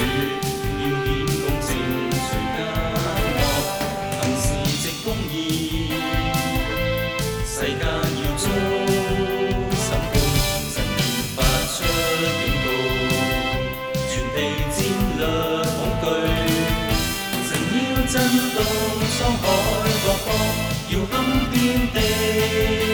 要辨公正随奸恶，行是直公义。世间要遭审判，神已发出警告，全地战略，恐惧。神要震动沧海各方，要堪边地。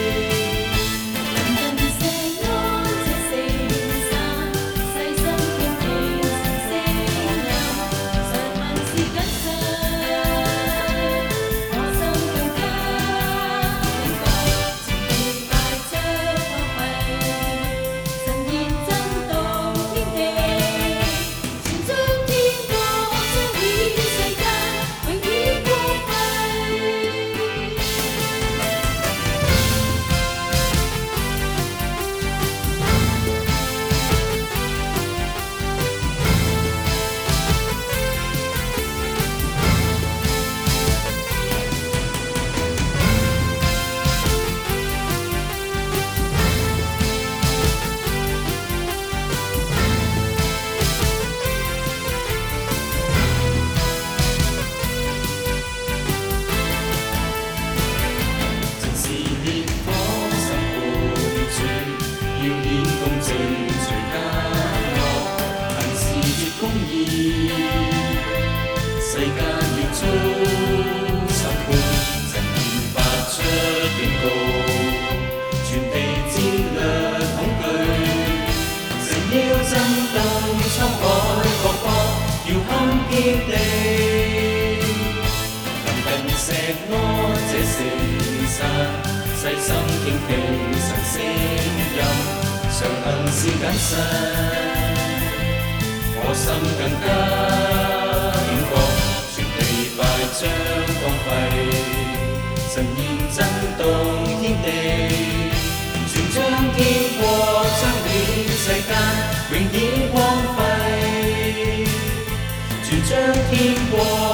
世間要遭審判，曾言發出警告，全地戰略恐懼，成要爭鬥滄海各方，要堪堅地，近近錫安這城實。細心傾聽神聲音，常行善謹慎，我心更加。将光辉，神言震动天地，全将天国彰显世间，永远光辉，全将天国。